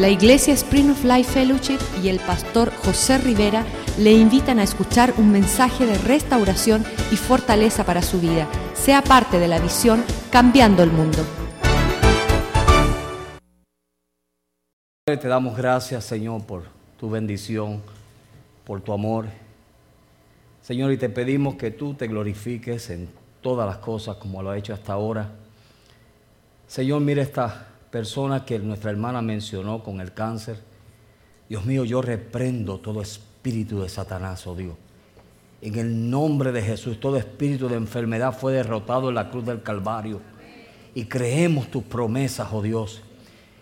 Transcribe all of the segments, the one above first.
La Iglesia Spring of Life Fellowship y el pastor José Rivera le invitan a escuchar un mensaje de restauración y fortaleza para su vida. Sea parte de la visión Cambiando el Mundo. Te damos gracias, Señor, por tu bendición, por tu amor. Señor, y te pedimos que tú te glorifiques en todas las cosas como lo ha hecho hasta ahora. Señor, mira esta persona que nuestra hermana mencionó con el cáncer. Dios mío, yo reprendo todo espíritu de Satanás, oh Dios. En el nombre de Jesús, todo espíritu de enfermedad fue derrotado en la cruz del Calvario. Y creemos tus promesas, oh Dios.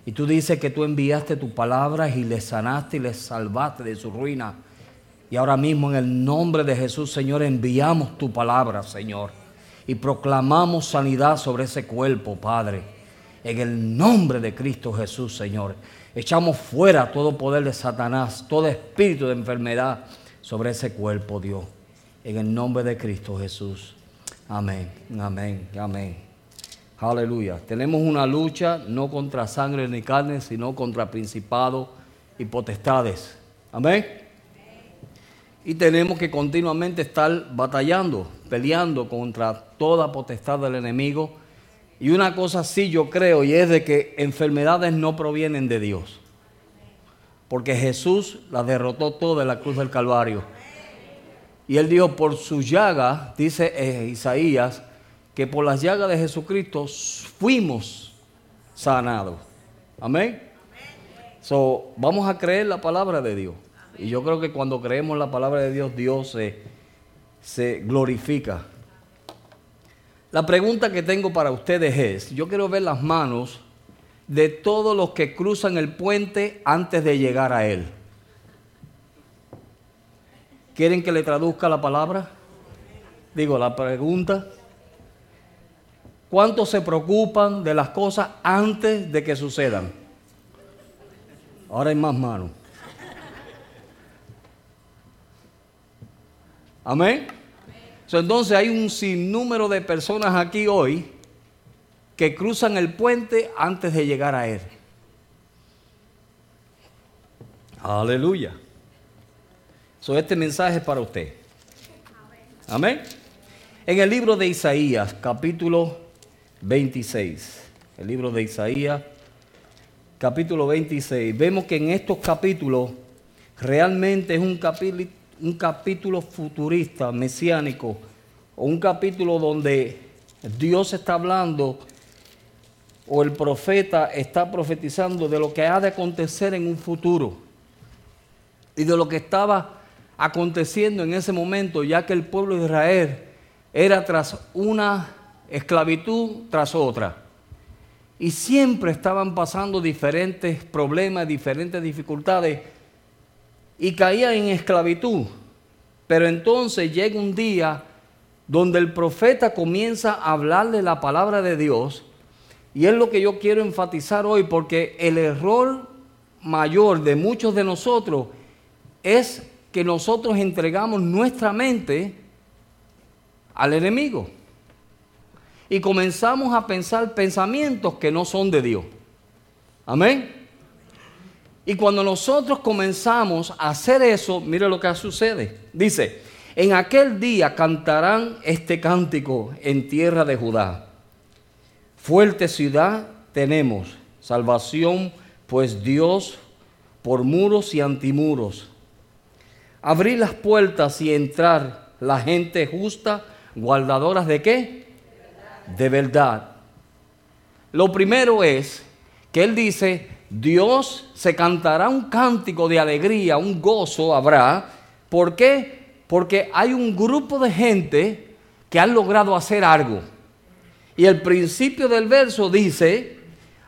Y tú dices que tú enviaste tu palabra y le sanaste y le salvaste de su ruina. Y ahora mismo en el nombre de Jesús, Señor, enviamos tu palabra, Señor. Y proclamamos sanidad sobre ese cuerpo, Padre. En el nombre de Cristo Jesús, Señor. Echamos fuera todo poder de Satanás, todo espíritu de enfermedad sobre ese cuerpo, Dios. En el nombre de Cristo Jesús. Amén, amén, amén. Aleluya. Tenemos una lucha no contra sangre ni carne, sino contra principados y potestades. Amén. Y tenemos que continuamente estar batallando, peleando contra toda potestad del enemigo. Y una cosa sí yo creo, y es de que enfermedades no provienen de Dios. Porque Jesús las derrotó todas en la cruz del Calvario. Y él dijo, por su llaga, dice eh, Isaías, que por las llagas de Jesucristo fuimos sanados. Amén. So, vamos a creer la palabra de Dios. Y yo creo que cuando creemos la palabra de Dios, Dios se, se glorifica. La pregunta que tengo para ustedes es, yo quiero ver las manos de todos los que cruzan el puente antes de llegar a él. ¿Quieren que le traduzca la palabra? Digo, la pregunta. ¿Cuántos se preocupan de las cosas antes de que sucedan? Ahora hay más manos. Amén. Entonces hay un sinnúmero de personas aquí hoy que cruzan el puente antes de llegar a él. Aleluya. So, este mensaje es para usted. Amén. En el libro de Isaías, capítulo 26. El libro de Isaías, capítulo 26. Vemos que en estos capítulos realmente es un capítulo, un capítulo futurista, mesiánico, o un capítulo donde Dios está hablando o el profeta está profetizando de lo que ha de acontecer en un futuro y de lo que estaba aconteciendo en ese momento, ya que el pueblo de Israel era tras una esclavitud tras otra. Y siempre estaban pasando diferentes problemas, diferentes dificultades y caían en esclavitud. Pero entonces llega un día donde el profeta comienza a hablarle la palabra de Dios y es lo que yo quiero enfatizar hoy porque el error mayor de muchos de nosotros es que nosotros entregamos nuestra mente al enemigo y comenzamos a pensar pensamientos que no son de Dios. Amén. Y cuando nosotros comenzamos a hacer eso, mire lo que sucede. Dice, en aquel día cantarán este cántico en tierra de Judá. Fuerte ciudad tenemos, salvación, pues Dios por muros y antimuros. Abrir las puertas y entrar la gente justa, guardadoras de qué? de verdad. Lo primero es que él dice, Dios se cantará un cántico de alegría, un gozo habrá. ¿Por qué? Porque hay un grupo de gente que han logrado hacer algo. Y el principio del verso dice,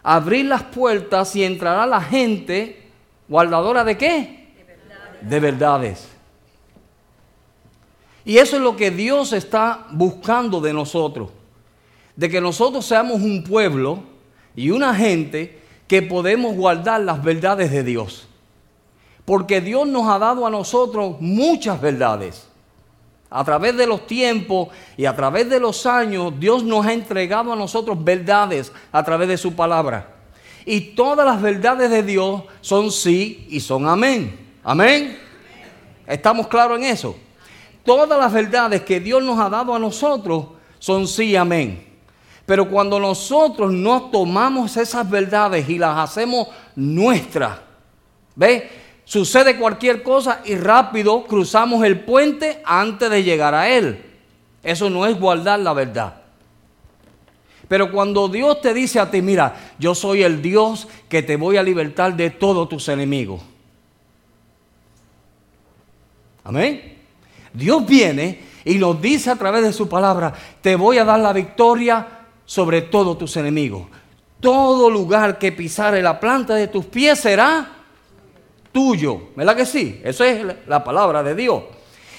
abrir las puertas y entrará la gente guardadora de qué? De verdades. De verdades. Y eso es lo que Dios está buscando de nosotros de que nosotros seamos un pueblo y una gente que podemos guardar las verdades de Dios. Porque Dios nos ha dado a nosotros muchas verdades. A través de los tiempos y a través de los años, Dios nos ha entregado a nosotros verdades a través de su palabra. Y todas las verdades de Dios son sí y son amén. Amén. ¿Estamos claros en eso? Todas las verdades que Dios nos ha dado a nosotros son sí y amén. Pero cuando nosotros no tomamos esas verdades y las hacemos nuestras, ¿ve? Sucede cualquier cosa y rápido cruzamos el puente antes de llegar a él. Eso no es guardar la verdad. Pero cuando Dios te dice a ti, mira, yo soy el Dios que te voy a libertar de todos tus enemigos. Amén. Dios viene y nos dice a través de su palabra, te voy a dar la victoria sobre todos tus enemigos. Todo lugar que pisare la planta de tus pies será tuyo. ¿Verdad que sí? Eso es la palabra de Dios.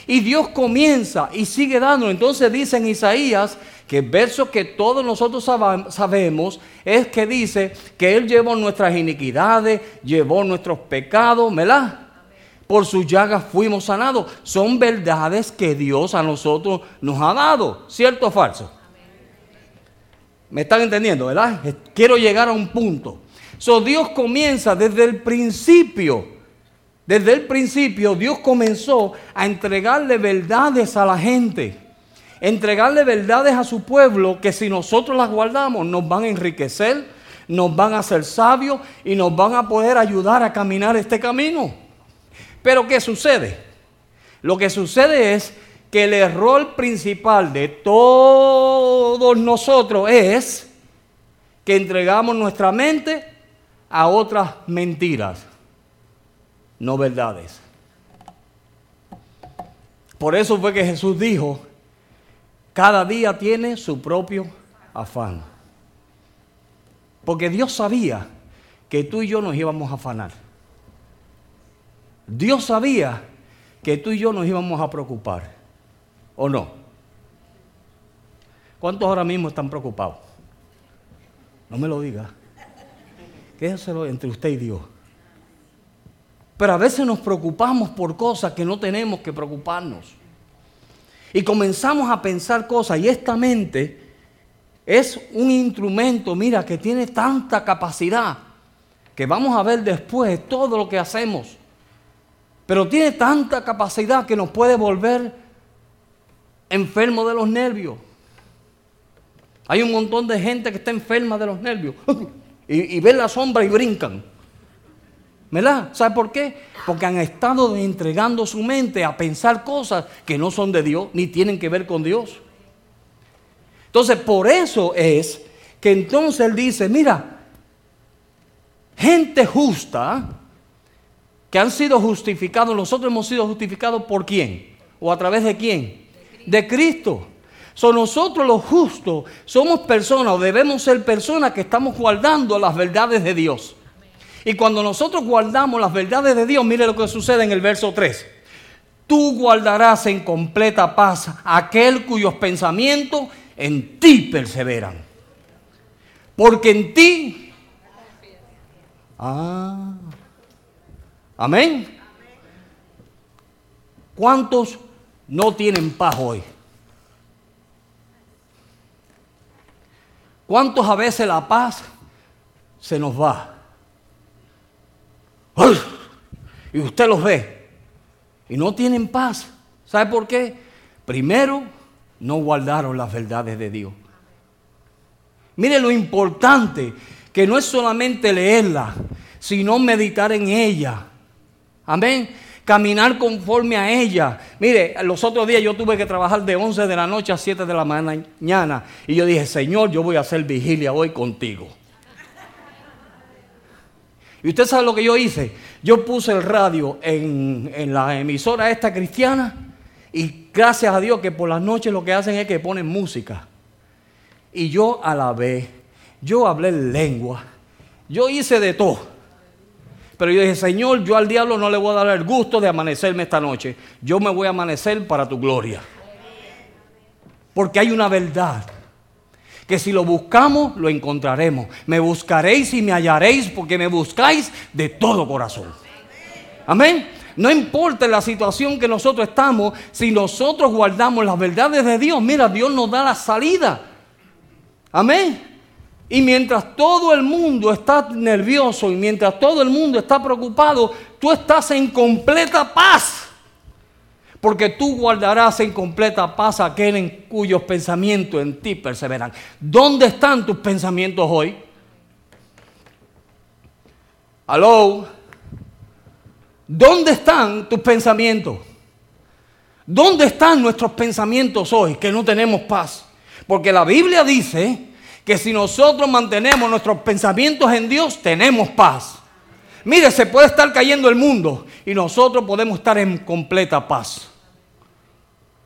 Y Dios comienza y sigue dando. Entonces dice en Isaías que el verso que todos nosotros sabemos es que dice que Él llevó nuestras iniquidades, llevó nuestros pecados, ¿verdad? Por sus llagas fuimos sanados. Son verdades que Dios a nosotros nos ha dado, ¿cierto o falso? ¿Me están entendiendo, verdad? Quiero llegar a un punto. So, Dios comienza desde el principio. Desde el principio Dios comenzó a entregarle verdades a la gente entregarle verdades a su pueblo que si nosotros las guardamos nos van a enriquecer, nos van a hacer sabios y nos van a poder ayudar a caminar este camino. Pero ¿qué sucede? Lo que sucede es que el error principal de todos nosotros es que entregamos nuestra mente a otras mentiras, no verdades. Por eso fue que Jesús dijo, cada día tiene su propio afán. Porque Dios sabía que tú y yo nos íbamos a afanar. Dios sabía que tú y yo nos íbamos a preocupar. ¿O no? ¿Cuántos ahora mismo están preocupados? No me lo diga. Quédeselo entre usted y Dios. Pero a veces nos preocupamos por cosas que no tenemos que preocuparnos. Y comenzamos a pensar cosas y esta mente es un instrumento, mira, que tiene tanta capacidad, que vamos a ver después todo lo que hacemos, pero tiene tanta capacidad que nos puede volver enfermo de los nervios. Hay un montón de gente que está enferma de los nervios y, y ven la sombra y brincan. ¿Verdad? ¿Sabe por qué? Porque han estado entregando su mente a pensar cosas que no son de Dios ni tienen que ver con Dios. Entonces, por eso es que entonces él dice, mira, gente justa que han sido justificados, nosotros hemos sido justificados por quién? ¿O a través de quién? De Cristo. Son nosotros los justos, somos personas o debemos ser personas que estamos guardando las verdades de Dios. Y cuando nosotros guardamos las verdades de Dios, mire lo que sucede en el verso 3. Tú guardarás en completa paz aquel cuyos pensamientos en ti perseveran. Porque en ti... Ah. Amén. ¿Cuántos no tienen paz hoy? ¿Cuántos a veces la paz se nos va? Y usted los ve. Y no tienen paz. ¿Sabe por qué? Primero, no guardaron las verdades de Dios. Mire lo importante, que no es solamente leerla, sino meditar en ella. Amén. Caminar conforme a ella. Mire, los otros días yo tuve que trabajar de 11 de la noche a 7 de la mañana. Y yo dije, Señor, yo voy a hacer vigilia hoy contigo. Y usted sabe lo que yo hice. Yo puse el radio en, la emisora esta cristiana y gracias a Dios que por las noches lo que hacen es que ponen música. Y yo alabé, yo hablé en lengua, yo hice de todo. Pero yo dije, Señor, yo al diablo no le voy a dar el gusto de amanecerme esta noche. Yo me voy a amanecer para tu gloria. Porque hay una verdad que si lo buscamos, lo encontraremos. Me buscaréis y me hallaréis porque me buscáis de todo corazón. Amén. No importa la situación que nosotros estamos, si nosotros guardamos las verdades de Dios, mira, Dios nos da la salida. Amén. Y mientras todo el mundo está nervioso y mientras todo el mundo está preocupado, tú estás en completa paz. Porque tú guardarás en completa paz a aquel en cuyos pensamientos en ti perseveran. ¿Dónde están tus pensamientos hoy? Aló. ¿Dónde están tus pensamientos? ¿Dónde están nuestros pensamientos hoy que no tenemos paz? Porque la Biblia dice que si nosotros mantenemos nuestros pensamientos en Dios, tenemos paz. Mire, se puede estar cayendo el mundo y nosotros podemos estar en completa paz.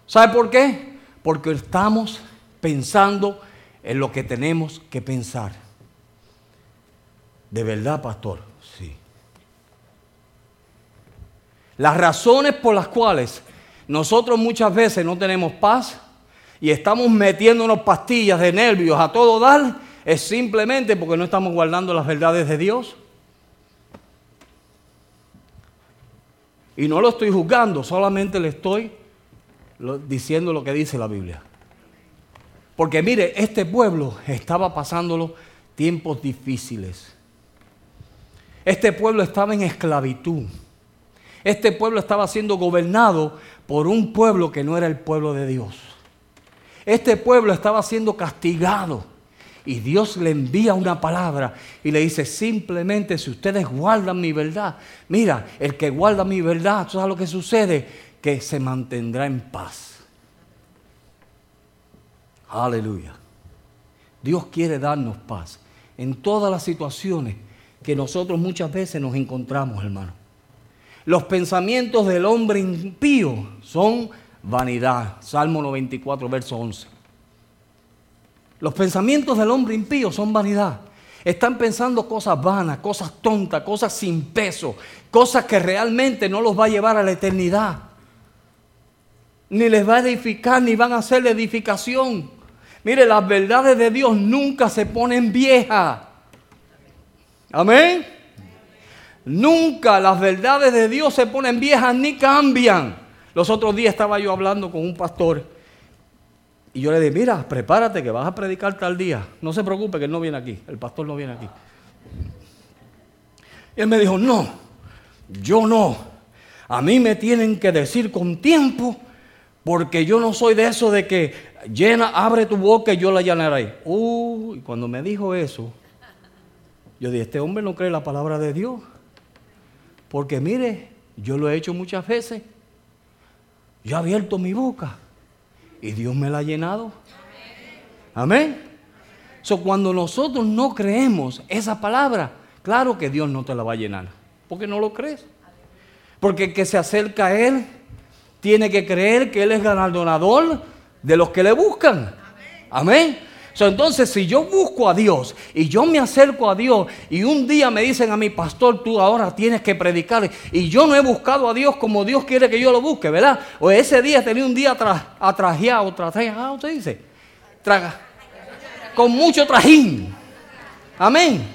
¿Sabe por qué? Porque estamos pensando en lo que tenemos que pensar. De verdad, pastor, sí. Las razones por las cuales nosotros muchas veces no tenemos paz y estamos metiéndonos pastillas de nervios a todo dar, es simplemente porque no estamos guardando las verdades de Dios. Y no lo estoy juzgando, solamente le estoy diciendo lo que dice la Biblia. Porque mire, este pueblo estaba pasándolo tiempos difíciles. Este pueblo estaba en esclavitud. Este pueblo estaba siendo gobernado por un pueblo que no era el pueblo de Dios. Este pueblo estaba siendo castigado. Y Dios le envía una palabra y le dice, simplemente si ustedes guardan mi verdad, mira, el que guarda mi verdad, ¿sabes lo que sucede? Que se mantendrá en paz. Aleluya. Dios quiere darnos paz en todas las situaciones que nosotros muchas veces nos encontramos, hermano. Los pensamientos del hombre impío son vanidad. Salmo 94, verso 11. Los pensamientos del hombre impío son vanidad. Están pensando cosas vanas, cosas tontas, cosas sin peso, cosas que realmente no los va a llevar a la eternidad. Ni les va a edificar, ni van a hacer edificación. Mire, las verdades de Dios nunca se ponen viejas. Amén. Nunca las verdades de Dios se ponen viejas ni cambian. Los otros días estaba yo hablando con un pastor y yo le dije, mira, prepárate que vas a predicar tal día. No se preocupe que él no viene aquí, el pastor no viene aquí. Y él me dijo, no, yo no. A mí me tienen que decir con tiempo porque yo no soy de eso de que llena, abre tu boca y yo la llenaré. Uy, cuando me dijo eso, yo dije, este hombre no cree la palabra de Dios. Porque mire, yo lo he hecho muchas veces. Yo he abierto mi boca y Dios me la ha llenado. Amén. So, cuando nosotros no creemos esa palabra, claro que Dios no te la va a llenar. Porque no lo crees. Porque el que se acerca a Él tiene que creer que Él es galardonador de los que le buscan. Amén entonces, si yo busco a Dios y yo me acerco a Dios y un día me dicen a mi pastor, tú ahora tienes que predicar y yo no he buscado a Dios como Dios quiere que yo lo busque, ¿verdad? O ese día tenía un día atrajeado, trajeado, usted dice, traga, con mucho trajín. Amén.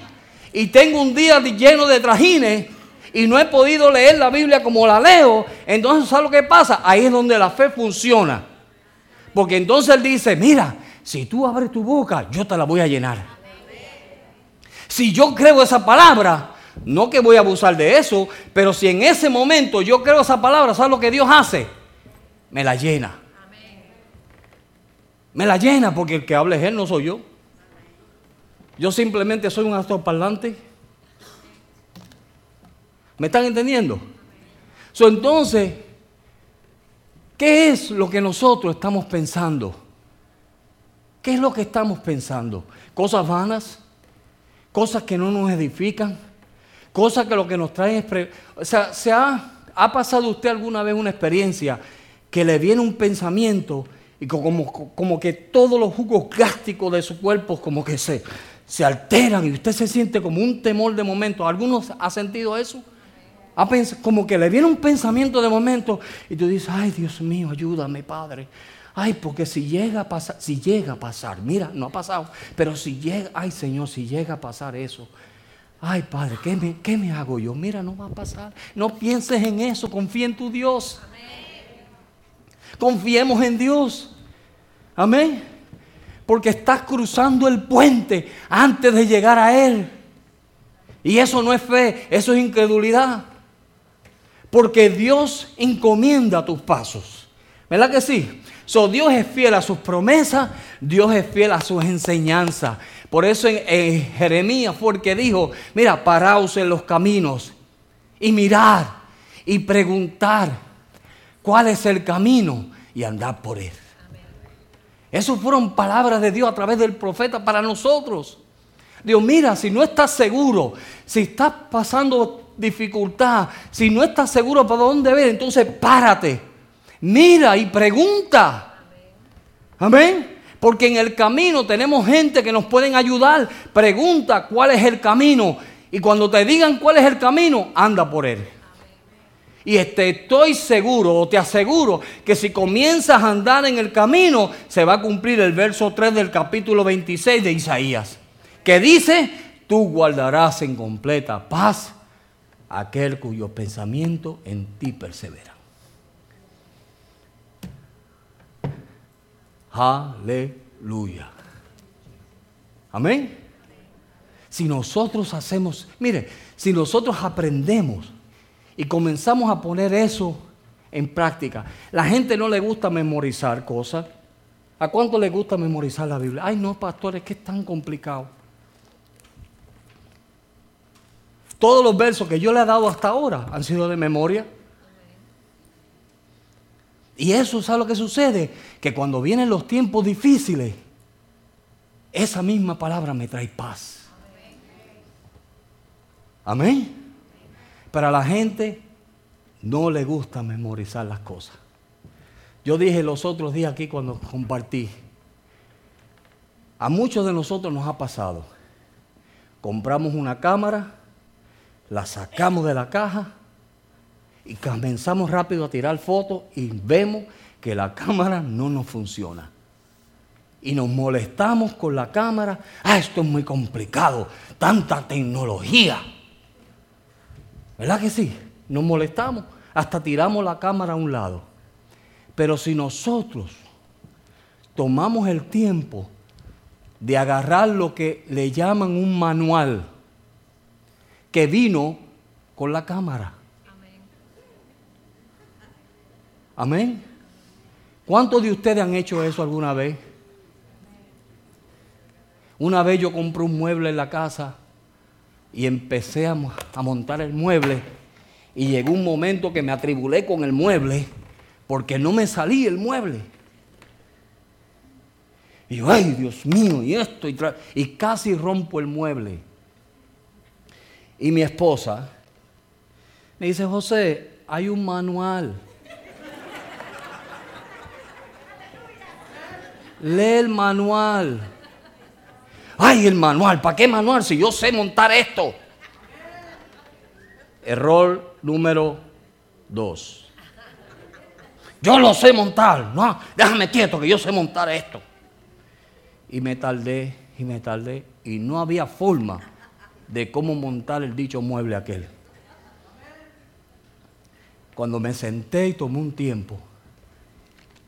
Y tengo un día lleno de trajines y no he podido leer la Biblia como la leo, entonces ¿sabes lo que pasa? Ahí es donde la fe funciona. Porque entonces él dice, mira, si tú abres tu boca, yo te la voy a llenar. Si yo creo esa palabra, no que voy a abusar de eso, pero si en ese momento yo creo esa palabra, ¿sabes lo que Dios hace? Me la llena. Me la llena porque el que habla es Él, no soy yo. Yo simplemente soy un actor parlante. ¿Me están entendiendo? entonces, ¿qué es lo que nosotros estamos pensando? ¿Qué es lo que estamos pensando? ¿Cosas vanas? ¿Cosas que no nos edifican? ¿Cosas que lo que nos traen es... O sea, ¿se ha, pasado usted alguna vez una experiencia que le viene un pensamiento y como, que todos los jugos gástricos de su cuerpo como que se, alteran y usted se siente como un temor de momento? ¿Algunos ha sentido eso? Como que le viene un pensamiento de momento y tú dices, ay Dios mío, ayúdame Padre. Ay, porque si llega a pasar, si llega a pasar, mira, no ha pasado, pero si llega, ay Señor, si llega a pasar eso, ay Padre, ¿qué me, qué me hago yo? Mira, no va a pasar. No pienses en eso, confía en tu Dios. Confiemos en Dios. Amén. Porque estás cruzando el puente antes de llegar a Él. Y eso no es fe, eso es incredulidad. Porque Dios encomienda tus pasos. ¿Verdad que sí? So, Dios es fiel a sus promesas, Dios es fiel a sus enseñanzas. Por eso en, Jeremías fue el que dijo, mira, paraos en los caminos y mirar y preguntar cuál es el camino y andar por él. Esas fueron palabras de Dios a través del profeta para nosotros. Dios, mira, si no estás seguro, si estás pasando dificultad, si no estás seguro para dónde ver, entonces párate mira y pregunta. Amén. Porque en el camino tenemos gente que nos pueden ayudar. Pregunta cuál es el camino. Y cuando te digan cuál es el camino, anda por él. Y te estoy seguro, o te aseguro, que si comienzas a andar en el camino, se va a cumplir el verso 3 del capítulo 26 de Isaías. Que dice, tú guardarás en completa paz aquel cuyo pensamiento en ti persevera. Aleluya. Amén. Si nosotros hacemos, mire, si nosotros aprendemos y comenzamos a poner eso en práctica, la gente no le gusta memorizar cosas. ¿A cuánto le gusta memorizar la Biblia? Ay, no, pastor, es que es tan complicado. Todos los versos que yo le he dado hasta ahora han sido de memoria. Y eso, ¿sabe lo que sucede? Que cuando vienen los tiempos difíciles, esa misma palabra me trae paz. Amén. Pero a la gente no le gusta memorizar las cosas. Yo dije los otros días aquí cuando compartí, a muchos de nosotros nos ha pasado. Compramos una cámara, la sacamos de la caja y comenzamos rápido a tirar fotos y vemos que la cámara no nos funciona. Y nos molestamos con la cámara. Ah, esto es muy complicado. Tanta tecnología. ¿Verdad que sí? Nos molestamos. Hasta tiramos la cámara a un lado. Pero si nosotros tomamos el tiempo de agarrar lo que le llaman un manual que vino con la cámara Amén. ¿Cuántos de ustedes han hecho eso alguna vez? Una vez yo compré un mueble en la casa y empecé a, montar el mueble y llegó un momento que me atribulé con el mueble porque no me salía el mueble. Y yo, ay Dios mío, y esto, y, y casi rompo el mueble. Y mi esposa me dice, José, hay un manual Lee el manual. Ay, el manual, ¿para qué manual si yo sé montar esto? Error número dos. Yo lo sé montar. No, déjame quieto que yo sé montar esto. Y me tardé y me tardé y no había forma de cómo montar el dicho mueble aquel. Cuando me senté y tomé un tiempo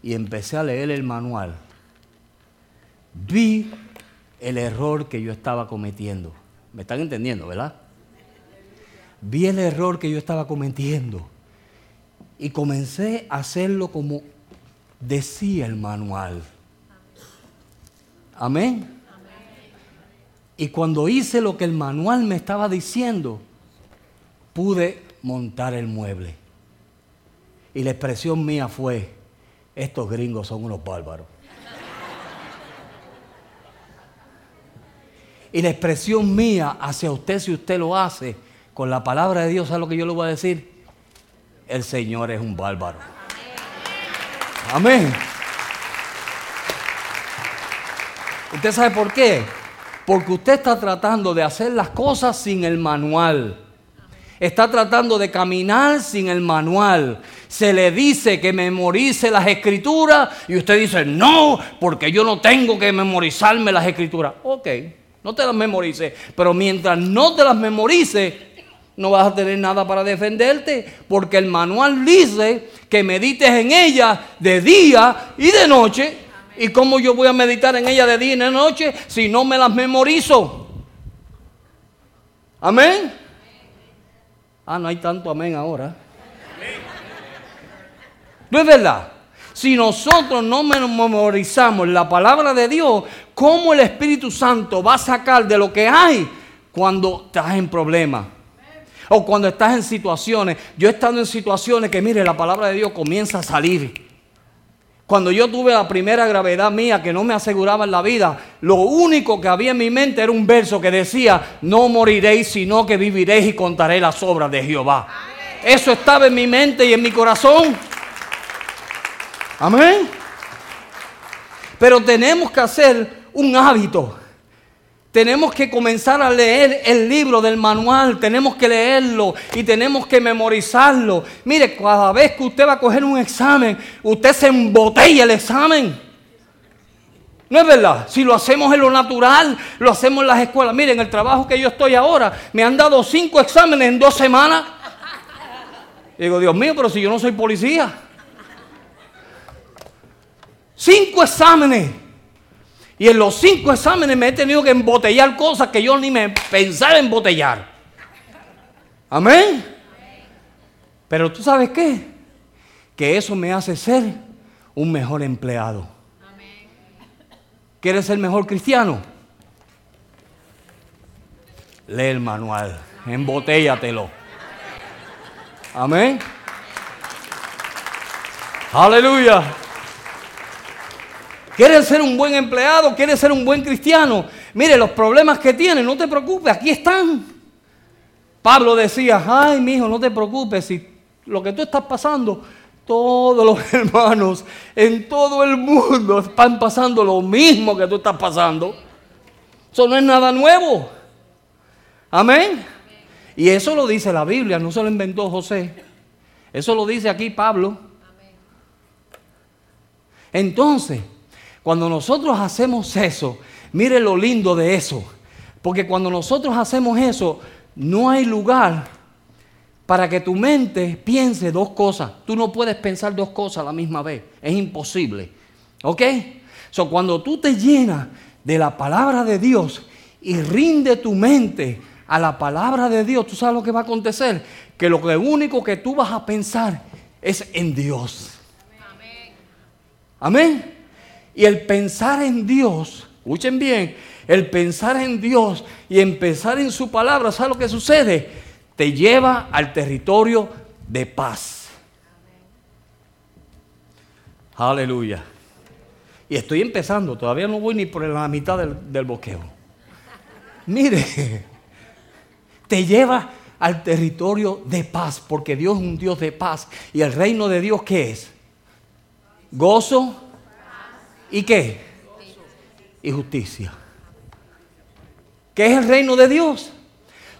y empecé a leer el manual, vi el error que yo estaba cometiendo. ¿Me están entendiendo, verdad? Vi el error que yo estaba cometiendo y comencé a hacerlo como decía el manual. Amén. Y cuando hice lo que el manual me estaba diciendo, pude montar el mueble. Y la expresión mía fue, estos gringos son unos bárbaros. Y la expresión mía hacia usted, si usted lo hace con la palabra de Dios, ¿sabe lo que yo le voy a decir? El Señor es un bárbaro. Amén. ¿Usted sabe por qué? Porque usted está tratando de hacer las cosas sin el manual. Está tratando de caminar sin el manual. Se le dice que memorice las escrituras y usted dice, no, porque yo no tengo que memorizarme las escrituras. Ok. No te las memorices. Pero mientras no te las memorices, no vas a tener nada para defenderte. Porque el manual dice que medites en ella de día y de noche. ¿Y cómo yo voy a meditar en ella de día y de noche si no me las memorizo? Amén. Ah, no hay tanto amén ahora. No es verdad. Si nosotros no memorizamos la palabra de Dios, ¿cómo el Espíritu Santo va a sacar de lo que hay cuando estás en problemas? O cuando estás en situaciones. Yo he estado en situaciones que, mire, la palabra de Dios comienza a salir. Cuando yo tuve la primera gravedad mía que no me aseguraba en la vida, lo único que había en mi mente era un verso que decía, no moriréis, sino que viviréis y contaré las obras de Jehová. Eso estaba en mi mente y en mi corazón. Amén. Pero tenemos que hacer un hábito. Tenemos que comenzar a leer el libro del manual, tenemos que leerlo y tenemos que memorizarlo. Mire, cada vez que usted va a coger un examen, usted se embotella el examen. No es verdad. Si lo hacemos en lo natural, lo hacemos en las escuelas. Miren, el trabajo que yo estoy ahora, me han dado cinco exámenes en dos semanas. Digo, Dios mío, pero si yo no soy policía. Cinco exámenes. Y en los cinco exámenes me he tenido que embotellar cosas que yo ni me pensaba embotellar. Amén. Pero tú sabes qué? Que eso me hace ser un mejor empleado. ¿Quieres ser mejor cristiano? Lee el manual, embotéllatelo. Amén. Aleluya. ¿Quieres ser un buen empleado? ¿Quieres ser un buen cristiano? Mire, los problemas que tienes, no te preocupes, aquí están. Pablo decía, ay, mi hijo, no te preocupes, si lo que tú estás pasando, todos los hermanos en todo el mundo están pasando lo mismo que tú estás pasando. Eso no es nada nuevo. Amén. Y eso lo dice la Biblia, no se lo inventó José. Eso lo dice aquí Pablo. Entonces, cuando nosotros hacemos eso, mire lo lindo de eso. Porque cuando nosotros hacemos eso, no hay lugar para que tu mente piense dos cosas. Tú no puedes pensar dos cosas a la misma vez. Es imposible. ¿Ok? So, cuando tú te llenas de la palabra de Dios y rinde tu mente a la palabra de Dios, ¿tú sabes lo que va a acontecer? Que lo único que tú vas a pensar es en Dios. Amén. Amén. Y el pensar en Dios, escuchen bien, el pensar en Dios y empezar en su palabra, ¿sabes lo que sucede? Te lleva al territorio de paz. Aleluya. Y estoy empezando, todavía no voy ni por la mitad del, del boqueo. Mire, te lleva al territorio de paz, porque Dios es un Dios de paz. ¿Y el reino de Dios qué es? Gozo, ¿Y qué? Y justicia. ¿Qué es el reino de Dios?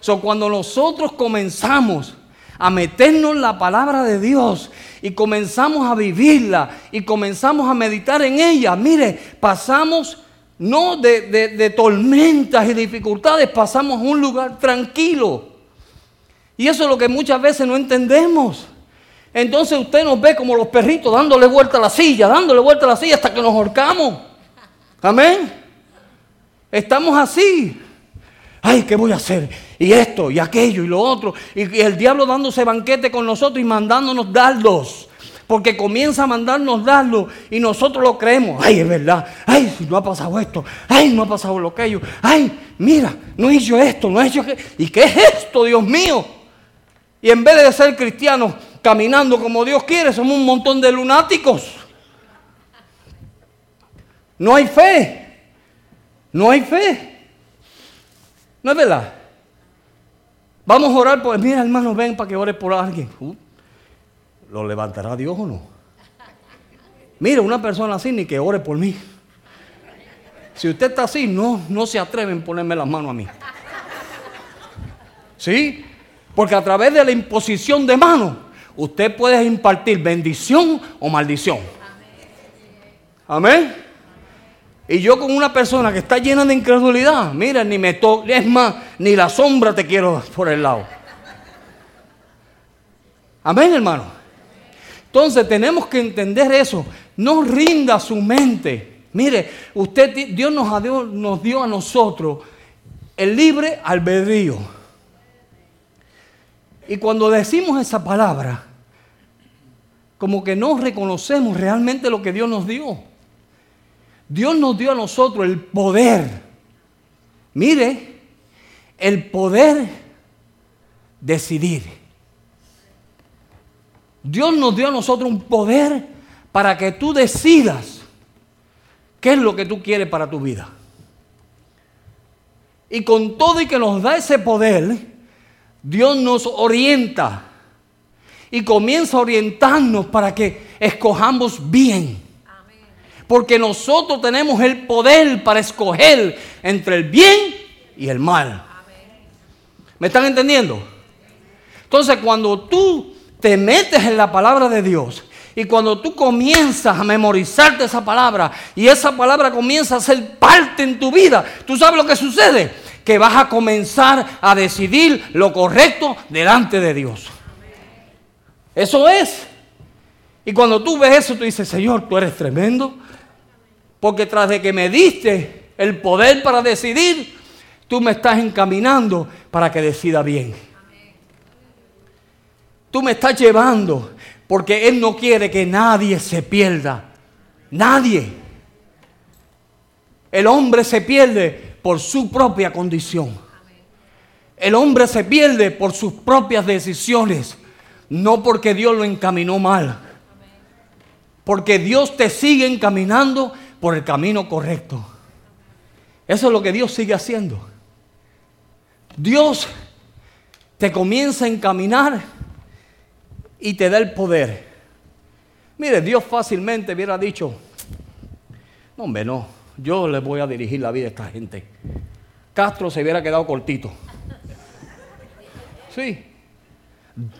So, cuando nosotros comenzamos a meternos la palabra de Dios y comenzamos a vivirla y comenzamos a meditar en ella, mire, pasamos no de tormentas y dificultades, pasamos a un lugar tranquilo. Y eso es lo que muchas veces no entendemos. Entonces usted nos ve como los perritos dándole vuelta a la silla, dándole vuelta a la silla hasta que nos ahorcamos. Amén. Estamos así. Ay, ¿qué voy a hacer? Y esto, y aquello, y lo otro. Y, el diablo dándose banquete con nosotros y mandándonos dardos. Porque comienza a mandarnos dardos y nosotros lo creemos. Ay, es verdad. Ay, no ha pasado esto. Ay, no ha pasado lo aquello. Ay, mira, no he esto, no he hecho. ¿Y qué es esto, Dios mío? Y en vez de ser cristianos, caminando como Dios quiere, somos un montón de lunáticos. No hay fe. No hay fe. ¿No es verdad? Vamos a orar por... Mira, hermano, ven para que ore por alguien. Uh, ¿Lo levantará Dios o no? Mira, una persona así ni que ore por mí. Si usted está así, no, no se atreven a ponerme las manos a mí. ¿Sí? Porque a través de la imposición de manos, usted puede impartir bendición o maldición. Amén. Y yo con una persona que está llena de incredulidad, mira, ni me toque, es más, ni la sombra te quiero por el lado. Amén, hermano. Entonces tenemos que entender eso. No rinda su mente Mire, usted, Dios nos dio, nos dio a nosotros el libre albedrío. Y cuando decimos esa palabra, como que no reconocemos realmente lo que Dios nos dio. Dios nos dio a nosotros el poder. Mire, el poder decidir. Dios nos dio a nosotros un poder para que tú decidas qué es lo que tú quieres para tu vida. Y con todo y que nos da ese poder, Dios nos orienta y comienza a orientarnos para que escojamos bien. Porque nosotros tenemos el poder para escoger entre el bien y el mal. ¿Me están entendiendo? Entonces cuando tú te metes en la palabra de Dios y cuando tú comienzas a memorizarte esa palabra y esa palabra comienza a ser parte en tu vida, ¿tú sabes lo que sucede? Que vas a comenzar a decidir lo correcto delante de Dios. Eso es. Y cuando tú ves eso, tú dices, Señor, tú eres tremendo. Porque tras de que me diste el poder para decidir, tú me estás encaminando para que decida bien. Tú me estás llevando porque Él no quiere que nadie se pierda. Nadie. El hombre se pierde por su propia condición. El hombre se pierde por sus propias decisiones, no porque Dios lo encaminó mal. Porque Dios te sigue encaminando por el camino correcto. Eso es lo que Dios sigue haciendo. Dios te comienza a encaminar y te da el poder. Mire, Dios fácilmente hubiera dicho, no hombre, no, yo le voy a dirigir la vida a esta gente. Castro se hubiera quedado cortito. Sí,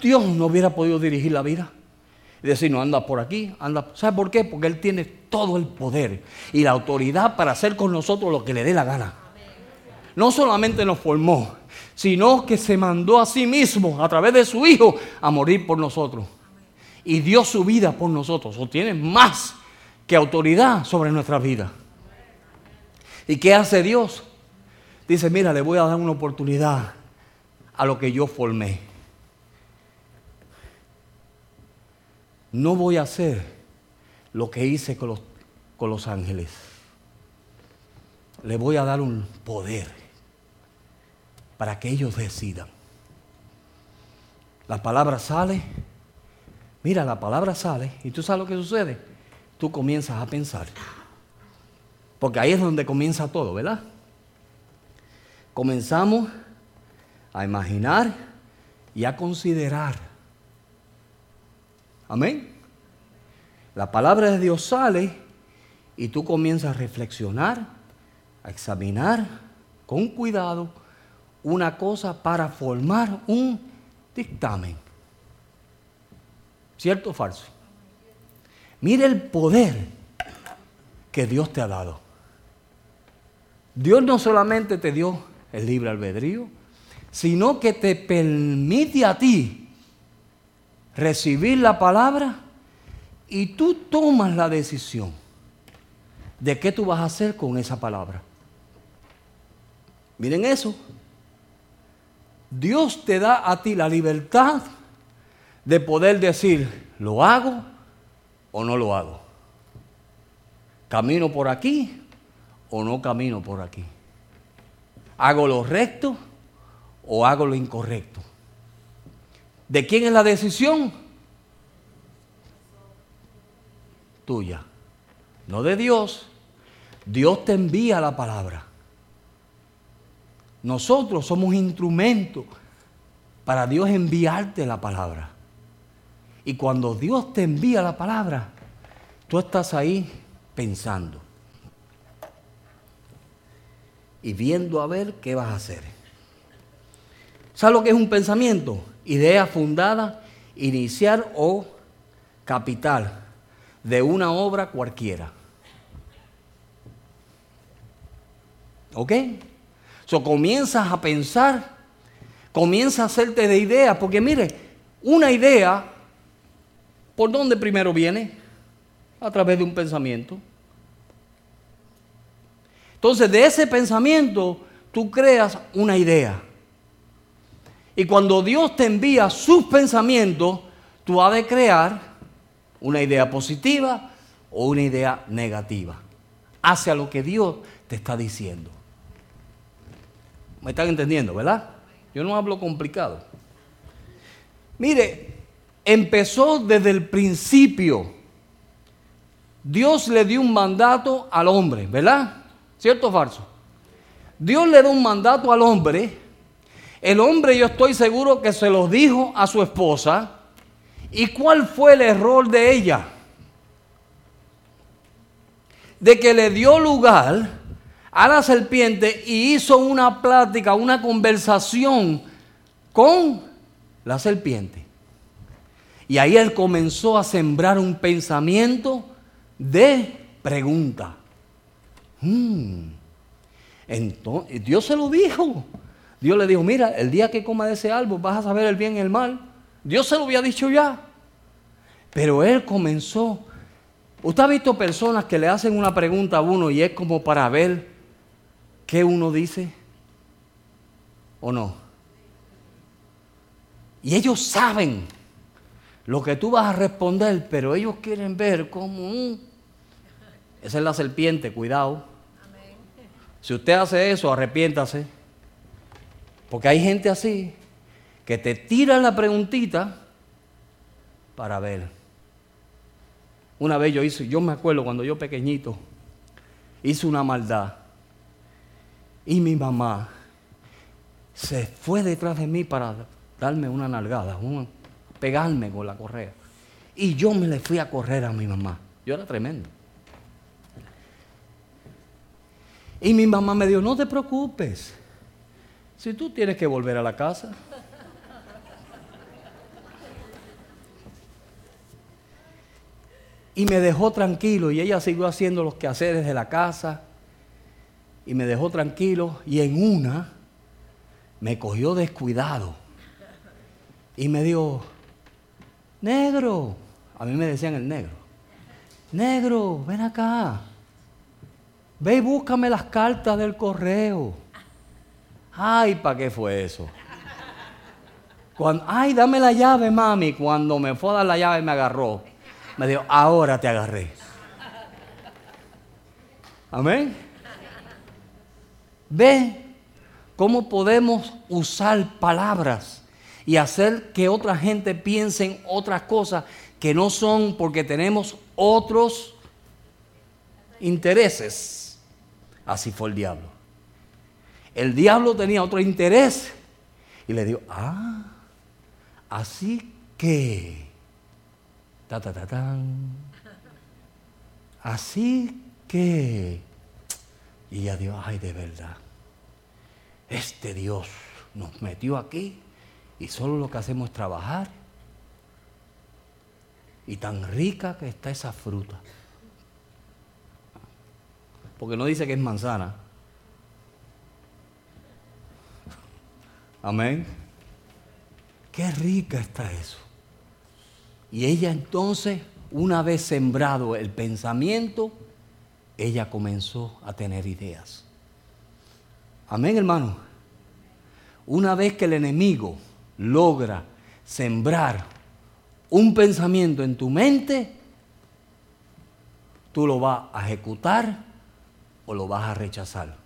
Dios no hubiera podido dirigir la vida. Y decir, no, anda por aquí, anda. ¿Sabe por qué? Porque Él tiene todo el poder y la autoridad para hacer con nosotros lo que le dé la gana. No solamente nos formó, sino que se mandó a sí mismo a través de su Hijo a morir por nosotros. Y dio su vida por nosotros. O tiene más que autoridad sobre nuestra vida. ¿Y qué hace Dios? Dice, mira, le voy a dar una oportunidad a lo que yo formé. No voy a hacer lo que hice con los, con los ángeles. Le voy a dar un poder para que ellos decidan. La palabra sale, mira, la palabra sale y tú sabes lo que sucede. Tú comienzas a pensar. Porque ahí es donde comienza todo, ¿verdad? Comenzamos a imaginar y a considerar. Amén. La palabra de Dios sale y tú comienzas a reflexionar, a examinar con cuidado una cosa para formar un dictamen. ¿Cierto o falso? Mire el poder que Dios te ha dado. Dios no solamente te dio el libre albedrío, sino que te permite a ti recibir la palabra y tú tomas la decisión de qué tú vas a hacer con esa palabra. Miren eso. Dios te da a ti la libertad de poder decir, ¿lo hago o no lo hago? ¿Camino por aquí o no camino por aquí? ¿Hago lo recto o hago lo incorrecto? ¿De quién es la decisión? Tuya, no de Dios. Dios te envía la palabra. Nosotros somos instrumentos para Dios enviarte la palabra. Y cuando Dios te envía la palabra, tú estás ahí pensando y viendo a ver qué vas a hacer. ¿Sabes lo que es un pensamiento? Idea fundada, iniciar o capital de una obra cualquiera. ¿Ok? So, comienzas a pensar, comienzas a hacerte de ideas, porque mire, una idea, ¿por dónde primero viene? A través de un pensamiento. Entonces de ese pensamiento tú creas una idea. Y cuando Dios te envía sus pensamientos, tú has de crear una idea positiva o una idea negativa hacia lo que Dios te está diciendo. ¿Me están entendiendo, verdad? Yo no hablo complicado. Mire, empezó desde el principio. Dios le dio un mandato al hombre, ¿verdad? ¿Cierto o falso? Dios le da un mandato al hombre. El hombre yo estoy seguro que se lo dijo a su esposa. ¿Y cuál fue el error de ella? De que le dio lugar a la serpiente y hizo una plática, una conversación con la serpiente. Y ahí él comenzó a sembrar un pensamiento de pregunta. Hmm. Entonces, Dios se lo dijo. Dios le dijo, mira, el día que coma de ese árbol vas a saber el bien y el mal. Dios se lo había dicho ya. Pero él comenzó. Usted ha visto personas que le hacen una pregunta a uno y es como para ver qué uno dice o no. Y ellos saben lo que tú vas a responder, pero ellos quieren ver cómo... Esa es la serpiente, cuidado. Si usted hace eso, arrepiéntase. Porque hay gente así que te tira la preguntita para ver. Una vez yo hice, yo me acuerdo cuando yo pequeñito, hice una maldad. Y mi mamá se fue detrás de mí para darme una nalgada, pegarme con la correa. Y yo me le fui a correr a mi mamá. Yo era tremendo. Y mi mamá me dijo, no te preocupes, si tú tienes que volver a la casa. Y me dejó tranquilo y ella siguió haciendo los quehaceres de la casa. Y me dejó tranquilo y en una me cogió descuidado. Y me dijo, negro, a mí me decían el negro, negro, ven acá. Ve y búscame las cartas del correo. Ay, ¿para qué fue eso? Cuando, ay, dame la llave, mami. Cuando me fue a dar la llave me agarró. Me dijo, ahora te agarré. Amén. Ve cómo podemos usar palabras y hacer que otra gente piense en otras cosas que no son porque tenemos otros intereses. Así fue el diablo. El diablo tenía otro interés y le dijo, ah, así que, ta, ta, ta, tan, así que, y ella dijo, ay, de verdad, este Dios nos metió aquí y solo lo que hacemos es trabajar. Y tan rica que está esa fruta porque no dice que es manzana. Amén. Qué rica está eso. Y ella entonces, una vez sembrado el pensamiento, ella comenzó a tener ideas. Amén, hermano. Una vez que el enemigo logra sembrar un pensamiento en tu mente, tú lo vas a ejecutar o lo vas a rechazar.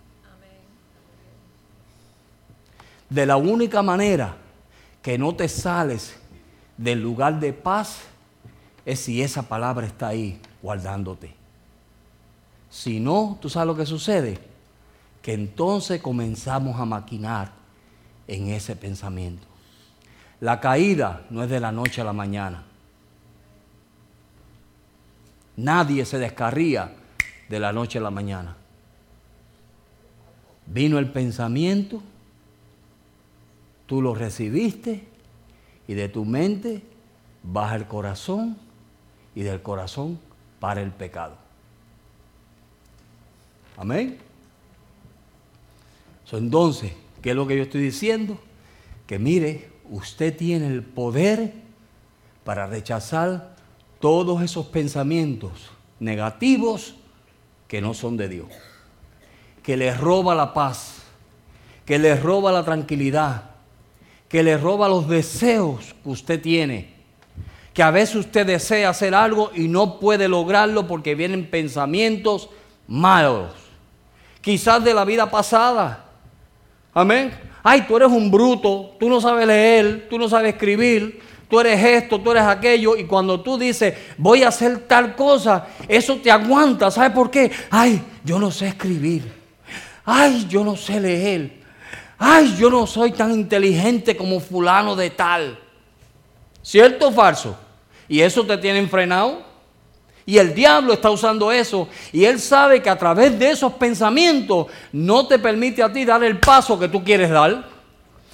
De la única manera que no te sales del lugar de paz es si esa palabra está ahí guardándote. Si no, tú sabes lo que sucede, que entonces comenzamos a maquinar en ese pensamiento. La caída no es de la noche a la mañana. Nadie se descarría de la noche a la mañana. Vino el pensamiento, tú lo recibiste y de tu mente baja el corazón y del corazón para el pecado. Amén. entonces, ¿qué es lo que yo estoy diciendo? Que mire, usted tiene el poder para rechazar todos esos pensamientos negativos que no son de Dios. Que le roba la paz, que le roba la tranquilidad, que le roba los deseos que usted tiene. Que a veces usted desea hacer algo y no puede lograrlo porque vienen pensamientos malos. Quizás de la vida pasada. Amén. Ay, tú eres un bruto, tú no sabes leer, tú no sabes escribir, tú eres esto, tú eres aquello, y cuando tú dices, voy a hacer tal cosa, eso te aguanta. ¿Sabes por qué? Ay, yo no sé escribir. Ay, yo no sé leer. Ay, yo no soy tan inteligente como fulano de tal. ¿Cierto o falso? Y eso te tiene enfrenado. Y el diablo está usando eso. Y él sabe que a través de esos pensamientos no te permite a ti dar el paso que tú quieres dar.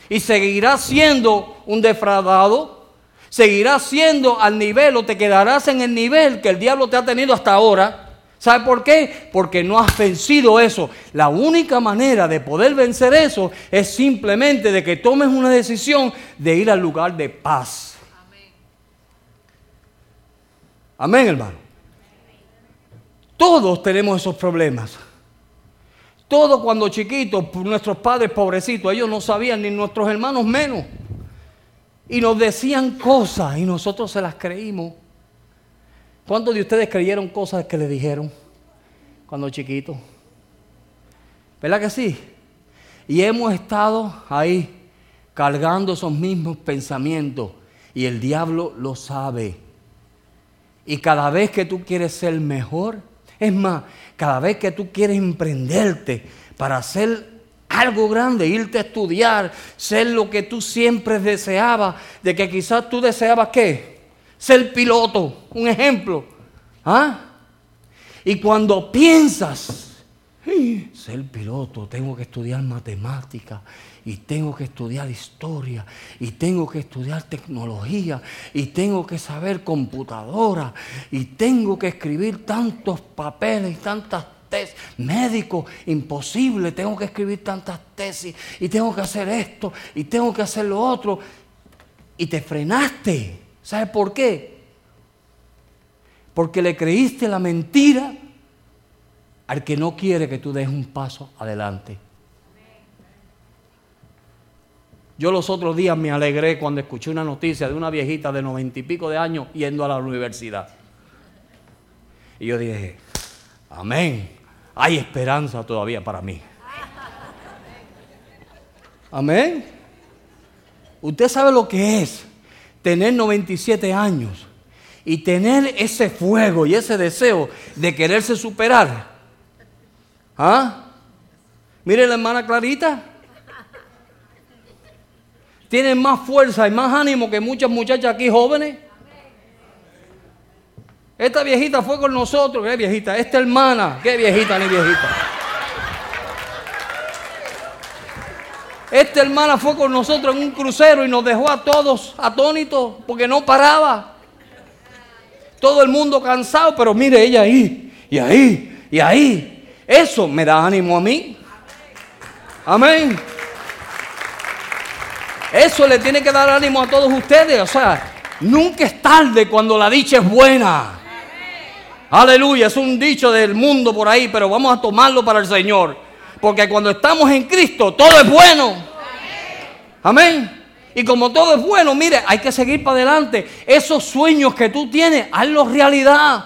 Y seguirás siendo un defraudado. Seguirás siendo al nivel o te quedarás en el nivel que el diablo te ha tenido hasta ahora. ¿Sabe por qué? Porque no has vencido eso. La única manera de poder vencer eso es simplemente de que tomes una decisión de ir al lugar de paz. Amén, hermano. Todos tenemos esos problemas. Todos cuando chiquitos, nuestros padres pobrecitos, ellos no sabían, ni nuestros hermanos menos. Y nos decían cosas y nosotros se las creímos. ¿Cuántos de ustedes creyeron cosas que le dijeron cuando chiquitos? ¿Verdad que sí? Y hemos estado ahí cargando esos mismos pensamientos y el diablo lo sabe. Y cada vez que tú quieres ser mejor, es más, cada vez que tú quieres emprenderte para hacer algo grande, irte a estudiar, ser lo que tú siempre deseabas, de que quizás tú deseabas qué? Ser piloto, un ejemplo. ¿Ah? Y cuando piensas, ser piloto, tengo que estudiar matemáticas y tengo que estudiar historia y tengo que estudiar tecnología y tengo que saber computadora y tengo que escribir tantos papeles y tantas tesis. Médico, imposible, tengo que escribir tantas tesis y tengo que hacer esto y tengo que hacer lo otro. Y te frenaste. ¿Sabes por qué? Porque le creíste la mentira al que no quiere que tú des un paso adelante. Yo los otros días me alegré cuando escuché una noticia de una viejita de noventa y pico de años yendo a la universidad. Y yo dije, amén, hay esperanza todavía para mí. Amén. Usted sabe lo que es tener 97 años y tener ese fuego y ese deseo de quererse superar. ¿Ah? Mire la hermana Clarita tienen más fuerza y más ánimo que muchas muchachas aquí jóvenes. Esta viejita fue con nosotros, qué viejita. Esta hermana, qué viejita ni viejita. Esta hermana fue con nosotros en un crucero y nos dejó a todos atónitos porque no paraba. Todo el mundo cansado, pero mire ella ahí, y ahí, y ahí. Eso me da ánimo a mí. Amén. Eso le tiene que dar ánimo a todos ustedes. O sea, nunca es tarde cuando la dicha es buena. Aleluya, es un dicho del mundo por ahí, pero vamos a tomarlo para el Señor. Porque cuando estamos en Cristo, todo es bueno. Amén. Y como todo es bueno, mire, hay que seguir para adelante. Esos sueños que tú tienes, hazlos realidad.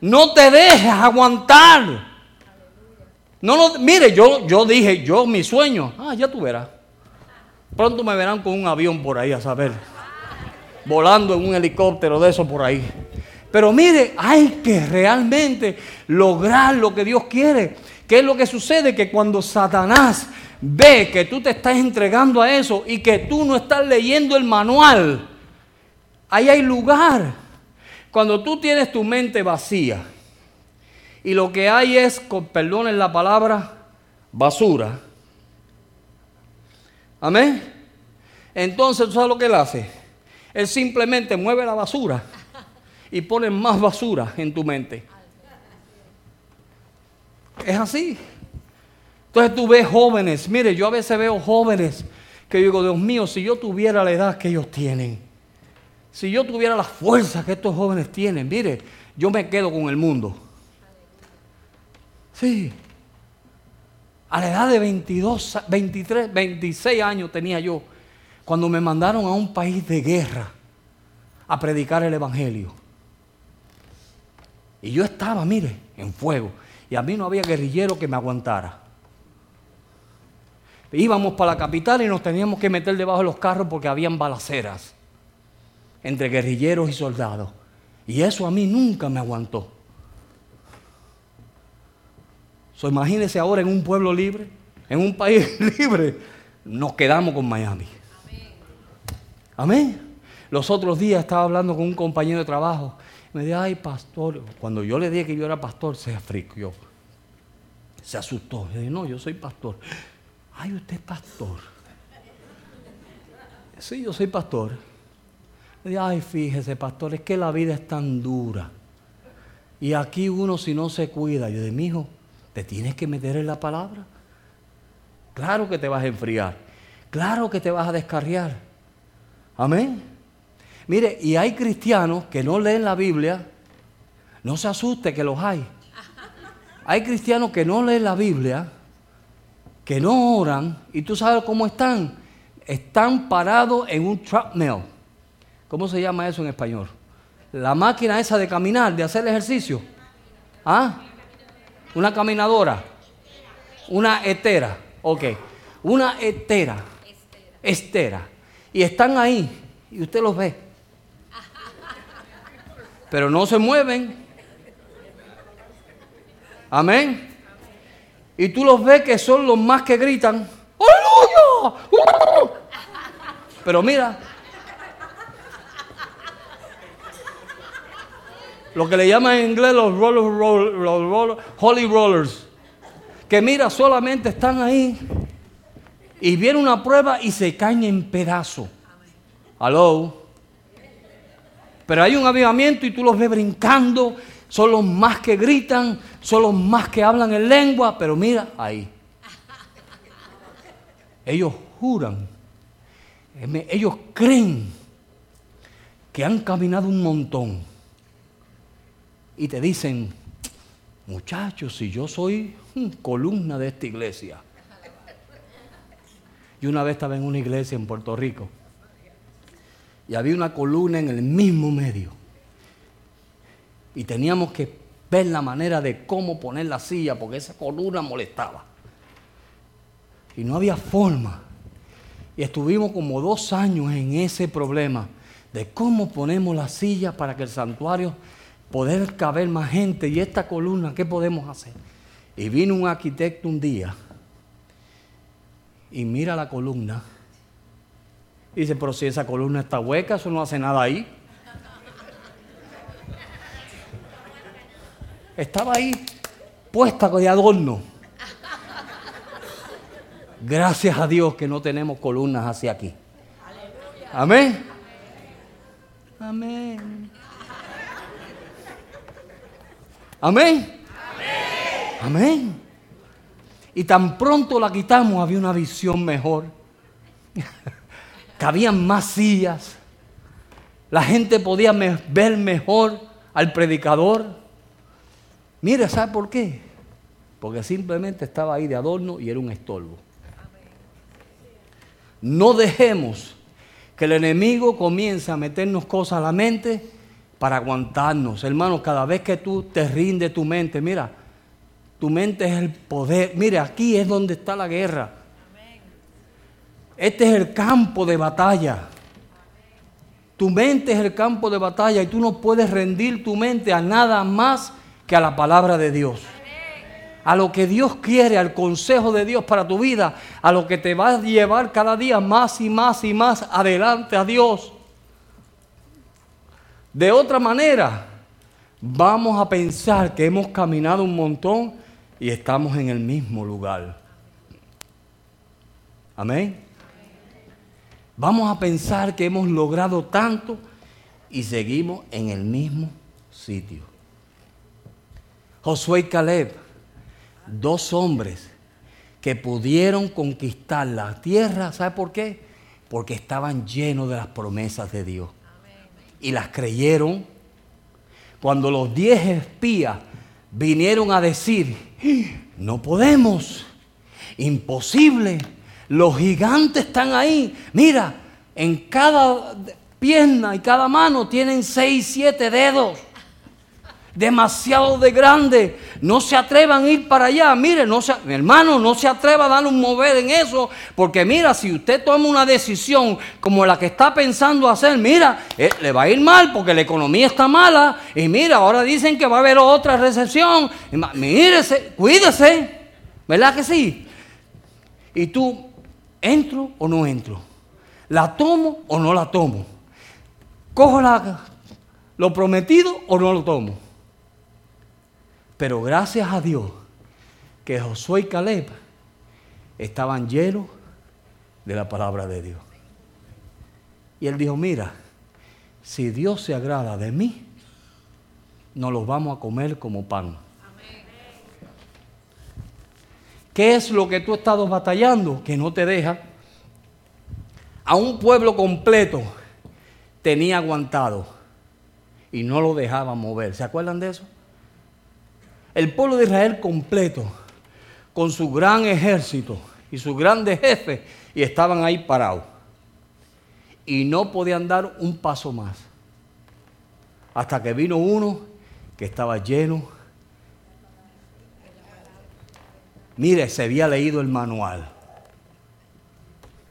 No te dejes aguantar. No, no, mire, yo, yo dije, yo mi sueño, ah, ya tú verás. Pronto me verán con un avión por ahí, a saber. Volando en un helicóptero de eso por ahí. Pero mire, hay que realmente lograr lo que Dios quiere. ¿Qué es lo que sucede? Que cuando Satanás ve que tú te estás entregando a eso y que tú no estás leyendo el manual, ahí hay lugar. Cuando tú tienes tu mente vacía y lo que hay es, con en la palabra, basura Amén. Entonces, ¿tú sabes lo que él hace? Él simplemente mueve la basura y pone más basura en tu mente. Es así. Entonces tú ves jóvenes, mire, yo a veces veo jóvenes que digo, Dios mío, si yo tuviera la edad que ellos tienen, si yo tuviera la fuerza que estos jóvenes tienen, mire, yo me quedo con el mundo. Sí, A la edad de 22, 23, 26 años tenía yo, cuando me mandaron a un país de guerra a predicar el Evangelio. Y yo estaba, mire, en fuego. Y a mí no había guerrillero que me aguantara. Íbamos para la capital y nos teníamos que meter debajo de los carros porque habían balaceras entre guerrilleros y soldados. Y eso a mí nunca me aguantó. So, imagínense ahora en un pueblo libre, en un país libre, nos quedamos con Miami. Amén. Los otros días estaba hablando con un compañero de trabajo. Me dijo, ay, pastor. Cuando yo le dije que yo era pastor, se afriquió. Se asustó. Le dije, no, yo soy pastor. Ay, usted es pastor. Sí, yo soy pastor. Le dije, ay, fíjese, pastor, es que la vida es tan dura. Y aquí uno si no se cuida, yo de mi hijo, te tienes que meter en la palabra. Claro que te vas a enfriar. Claro que te vas a descarriar. Amén. Mire, y hay cristianos que no leen la Biblia. No se asuste que los hay. Hay cristianos que no leen la Biblia, que no oran, y tú sabes cómo están. Están parados en un treadmill. ¿Cómo se llama eso en español? La máquina esa de caminar, de hacer ejercicio. ¿Ah? Una caminadora. Una etera. Ok. Una etera. Estera. Y están ahí. Y usted los ve. Pero no se mueven. Amén. Y tú los ves que son los más que gritan. ¡Aleluya! Pero mira, lo que le llaman en inglés los, los holy rollers, que mira, solamente están ahí y viene una prueba y se caen en pedazos. Aló. Pero hay un avivamiento y tú los ves brincando, son los más que gritan, son los más que hablan en lengua, pero mira ahí. Ellos juran, ellos creen que han caminado un montón y te dicen, muchachos, si yo soy columna de esta iglesia. Y una vez estaba en una iglesia en Puerto Rico y había una columna en el mismo medio. Y teníamos que ver la manera de cómo poner la silla porque esa columna molestaba. Y no había forma. Y estuvimos como dos años en ese problema de cómo ponemos la silla para que el santuario poder caber más gente y esta columna, ¿qué podemos hacer? Y vino un arquitecto un día y mira la columna y dice, pero si esa columna está hueca, eso no hace nada ahí. Estaba ahí puesta de adorno. Gracias a Dios que no tenemos columnas hacia aquí. Amén. Amén. Amén. Amén. Y tan pronto la quitamos, había una visión mejor. Cabían más sillas. La gente podía ver mejor al predicador. Mira, ¿sabe por qué? Porque simplemente estaba ahí de adorno y era un estorbo. No dejemos que el enemigo comience a meternos cosas a la mente para aguantarnos. Hermanos, cada vez que tú te rinde tu mente, mira, tu mente es el poder. Mira, aquí es donde está la guerra. Este es el campo de batalla. Tu mente es el campo de batalla y tú no puedes rendir tu mente a nada más que a la palabra de Dios. A lo que Dios quiere, al consejo de Dios para tu vida, a lo que te va a llevar cada día más y más y más adelante a Dios. De otra manera, vamos a pensar que hemos caminado un montón y estamos en el mismo lugar. Amén. Vamos a pensar que hemos logrado tanto y seguimos en el mismo sitio. Josué y Caleb, dos hombres que pudieron conquistar la tierra, ¿sabe por qué? Porque estaban llenos de las promesas de Dios y las creyeron. Cuando los diez espías vinieron a decir, no podemos, Imposible. Los gigantes están ahí. Mira, en cada pierna y cada mano tienen seis, siete dedos demasiado de grande. No se atrevan a ir para allá. Mire, no se, mi hermano, no se atreva a dar un mover en eso. Porque mira, si usted toma una decisión como la que está pensando hacer, mira, eh, le va a ir mal porque la economía está mala. Y mira, ahora dicen que va a haber otra recesión. Mírese, cuídese. ¿Verdad que sí? Y tú, ¿entro o no entro? ¿La tomo o no la tomo? ¿Cojo la, lo prometido o no lo tomo? Pero gracias a Dios que Josué y Caleb estaban llenos de la palabra de Dios. Y él dijo, mira, si Dios se agrada de mí, nos los vamos a comer como pan. ¿Qué es lo que tú has estado batallando que no te deja? A un pueblo completo tenía aguantado y no lo dejaba mover. ¿Se acuerdan de eso? el pueblo de Israel completo, con su gran ejército y sus grandes jefes, y estaban ahí parados. Y no podían dar un paso más. Hasta que vino uno que estaba lleno. Mire, se había leído el manual.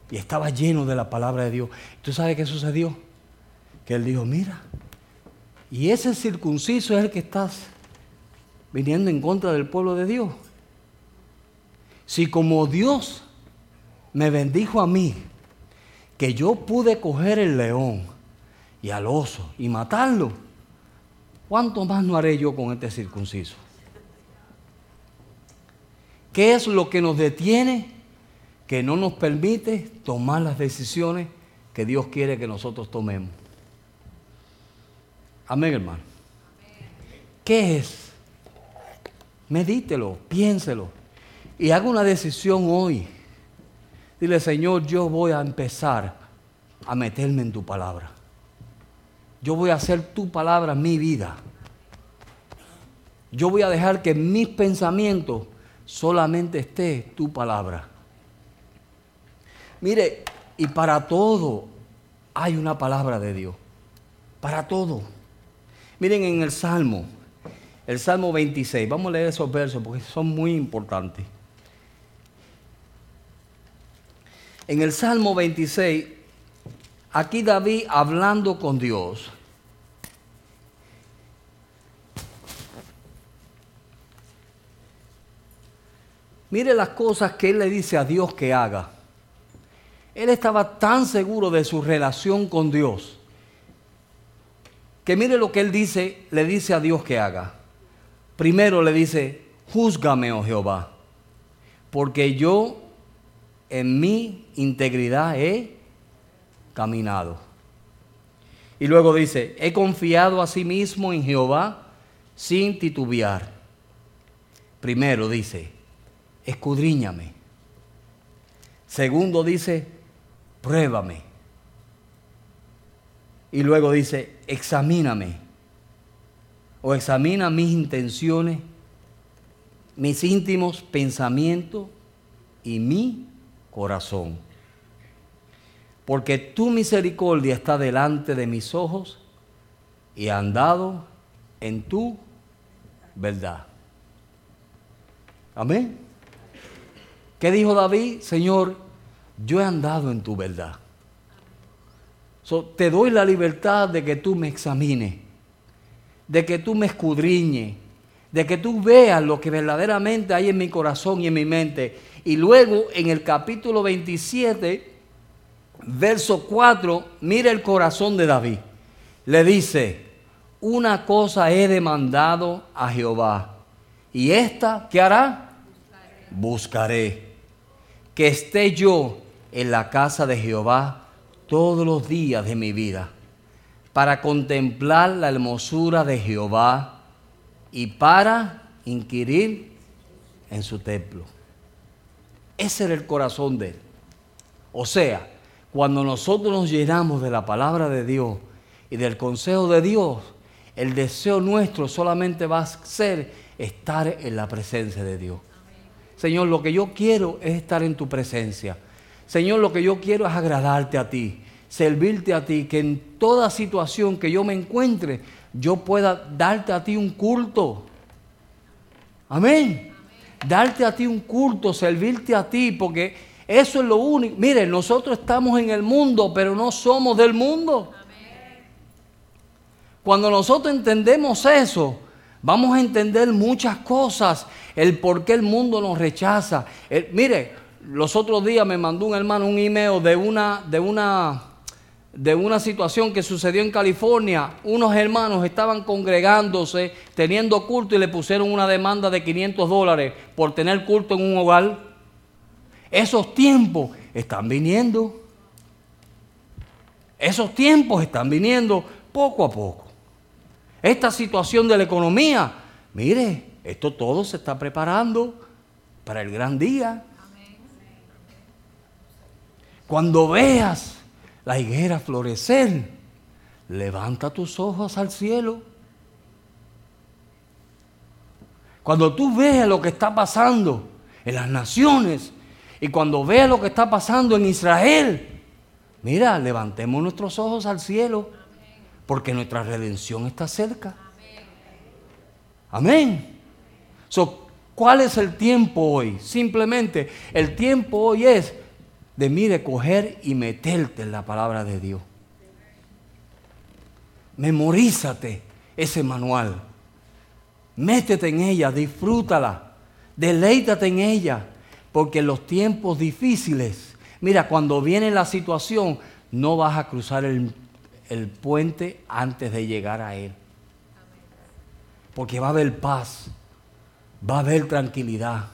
Y estaba lleno de la palabra de Dios. ¿Tú sabes qué sucedió? Que él dijo, mira, y ese circunciso es el que estás viniendo en contra del pueblo de Dios. Si como Dios me bendijo a mí, que yo pude coger el león y al oso y matarlo, ¿cuánto más no haré yo con este circunciso? ¿Qué es lo que nos detiene? Que no nos permite tomar las decisiones que Dios quiere que nosotros tomemos. Amén, hermano. ¿Qué es? Medítelo, piénselo y haga una decisión hoy. Dile, Señor, yo voy a empezar a meterme en tu palabra. Yo voy a hacer tu palabra mi vida. Yo voy a dejar que mis pensamientos solamente esté tu palabra. Mire, y para todo hay una palabra de Dios. Para todo. Miren en el Salmo el Salmo 26. Vamos a leer esos versos porque son muy importantes. En el Salmo 26, aquí David hablando con Dios. Mire las cosas que él le dice a Dios que haga. Él estaba tan seguro de su relación con Dios que mire lo que él dice, le dice a Dios que haga. Primero le dice, júzgame, oh Jehová, porque yo en mi integridad he caminado. Y luego dice, he confiado a sí mismo en Jehová sin titubear. Primero dice, escudriñame. Segundo dice, pruébame. Y luego dice, examíname o examina mis intenciones, mis íntimos pensamientos y mi corazón. Porque tu misericordia está delante de mis ojos y andado en tu verdad. Amén. ¿Qué dijo David? Señor, yo he andado en tu verdad. te doy la libertad de que tú me examines de que tú me escudriñes, de que tú veas lo que verdaderamente hay en mi corazón y en mi mente. Y luego en el capítulo 27, verso 4, mira el corazón de David. Le dice, una cosa he demandado a Jehová. ¿Y esta qué hará? Buscaré. Que esté yo en la casa de Jehová todos los días de mi vida para contemplar la hermosura de Jehová y para inquirir en su templo. Ese era el corazón de él. O sea, cuando nosotros nos llenamos de la palabra de Dios y del consejo de Dios, el deseo nuestro solamente va a ser estar en la presencia de Dios. Señor, lo que yo quiero es estar en tu presencia. Señor, lo que yo quiero es agradarte a ti, servirte a ti, que en toda situación que yo me encuentre, yo pueda darte a ti un culto. Amén. Darte a ti un culto, servirte a ti, porque eso es lo único. Mire, nosotros estamos en el mundo, pero no somos del mundo. Cuando nosotros entendemos eso, vamos a entender muchas cosas, el por qué el mundo nos rechaza. mire, los otros días me mandó un hermano un email de una, de una, de una situación que sucedió en California. Unos hermanos estaban congregándose, teniendo culto y le pusieron una demanda de 500 dólares por tener culto en un hogar. Esos tiempos están viniendo. Esos tiempos están viniendo poco a poco esta situación de la economía, mire, esto todo se está preparando para el gran día. Cuando veas la higuera florecer, levanta tus ojos al cielo. Cuando tú veas lo que está pasando en las naciones y cuando veas lo que está pasando en Israel, mira, levantemos nuestros ojos al cielo porque nuestra redención está cerca. Amén. ¿Cuál es el tiempo hoy? Simplemente el tiempo hoy es de mire, coger y meterte en la palabra de Dios. Memorízate ese manual. Métete en ella, disfrútala, deleítate en ella, porque en los tiempos difíciles, mira, cuando viene la situación, no vas a cruzar el el puente antes de llegar a Él. Porque va a haber paz, va a haber tranquilidad,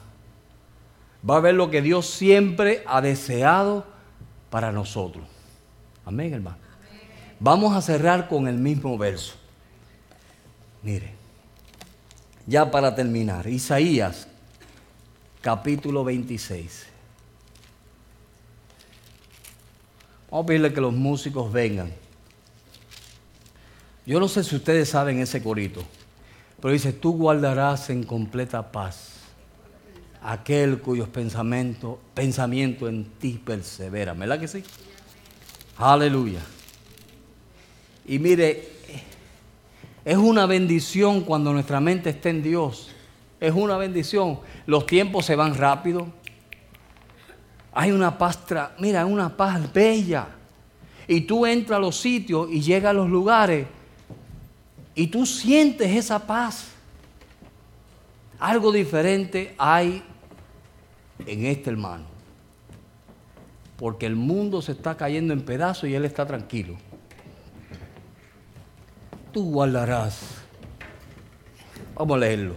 va a haber lo que Dios siempre ha deseado para nosotros. Amén, hermano. Vamos a cerrar con el mismo verso. Mire, ya para terminar, Isaías capítulo 26. Vamos a pedirle que los músicos vengan. Yo no sé si ustedes saben ese corito, pero dice, tú guardarás en completa paz aquel cuyos pensamientos pensamiento en ti persevera. ¿Verdad que sí? Aleluya. Y mire, es una bendición cuando nuestra mente está en Dios. Es una bendición. Los tiempos se van rápido. Hay una paz, mira, una paz bella. Y tú entras a los sitios y llegas a los lugares y tú sientes esa paz. Algo diferente hay en este hermano. Porque el mundo se está cayendo en pedazos y él está tranquilo. Tú guardarás. Vamos a leerlo.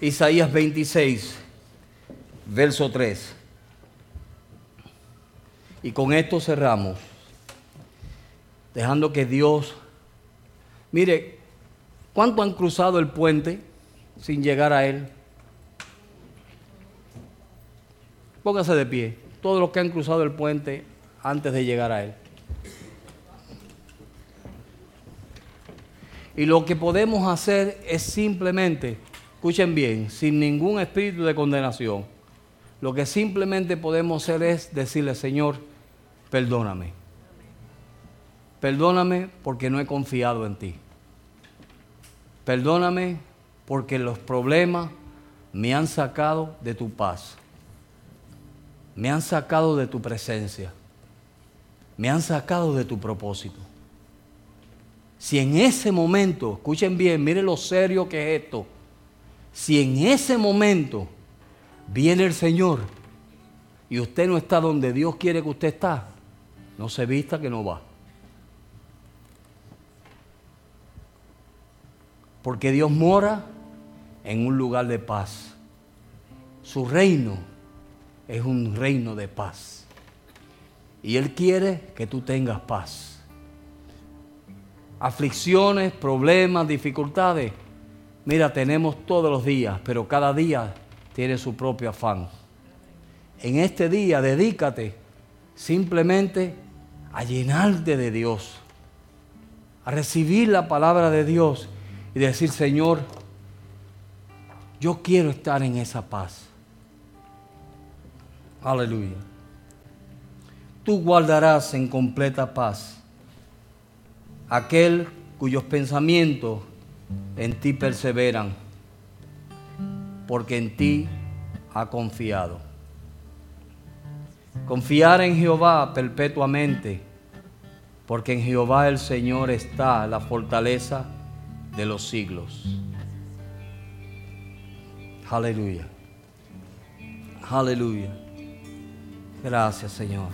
Isaías 26, verso 3. Y con esto cerramos, dejando que Dios, mire, ¿Cuánto han cruzado el puente sin llegar a él? Póngase de pie. Todos los que han cruzado el puente antes de llegar a él. Y lo que podemos hacer es simplemente, escuchen bien, sin ningún espíritu de condenación, lo que simplemente podemos hacer es decirle, Señor, perdóname. Perdóname porque no he confiado en ti. Perdóname porque los problemas me han sacado de tu paz. Me han sacado de tu presencia. Me han sacado de tu propósito. Si en ese momento, escuchen bien, miren lo serio que es esto. Si en ese momento viene el Señor y usted no está donde Dios quiere que usted está, no se vista que no va. Porque Dios mora en un lugar de paz. Su reino es un reino de paz. Y Él quiere que tú tengas paz. Aflicciones, problemas, dificultades. Mira, tenemos todos los días, pero cada día tiene su propio afán. En este día dedícate simplemente a llenarte de Dios, a recibir la palabra de Dios y decir, Señor, yo quiero estar en esa paz. Aleluya. Tú guardarás en completa paz aquel cuyos pensamientos en ti perseveran, porque en ti ha confiado. Confiar en Jehová perpetuamente, porque en Jehová el Señor está la fortaleza de los siglos. Aleluya. Aleluya. Gracias, Señor.